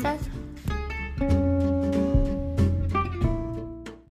estas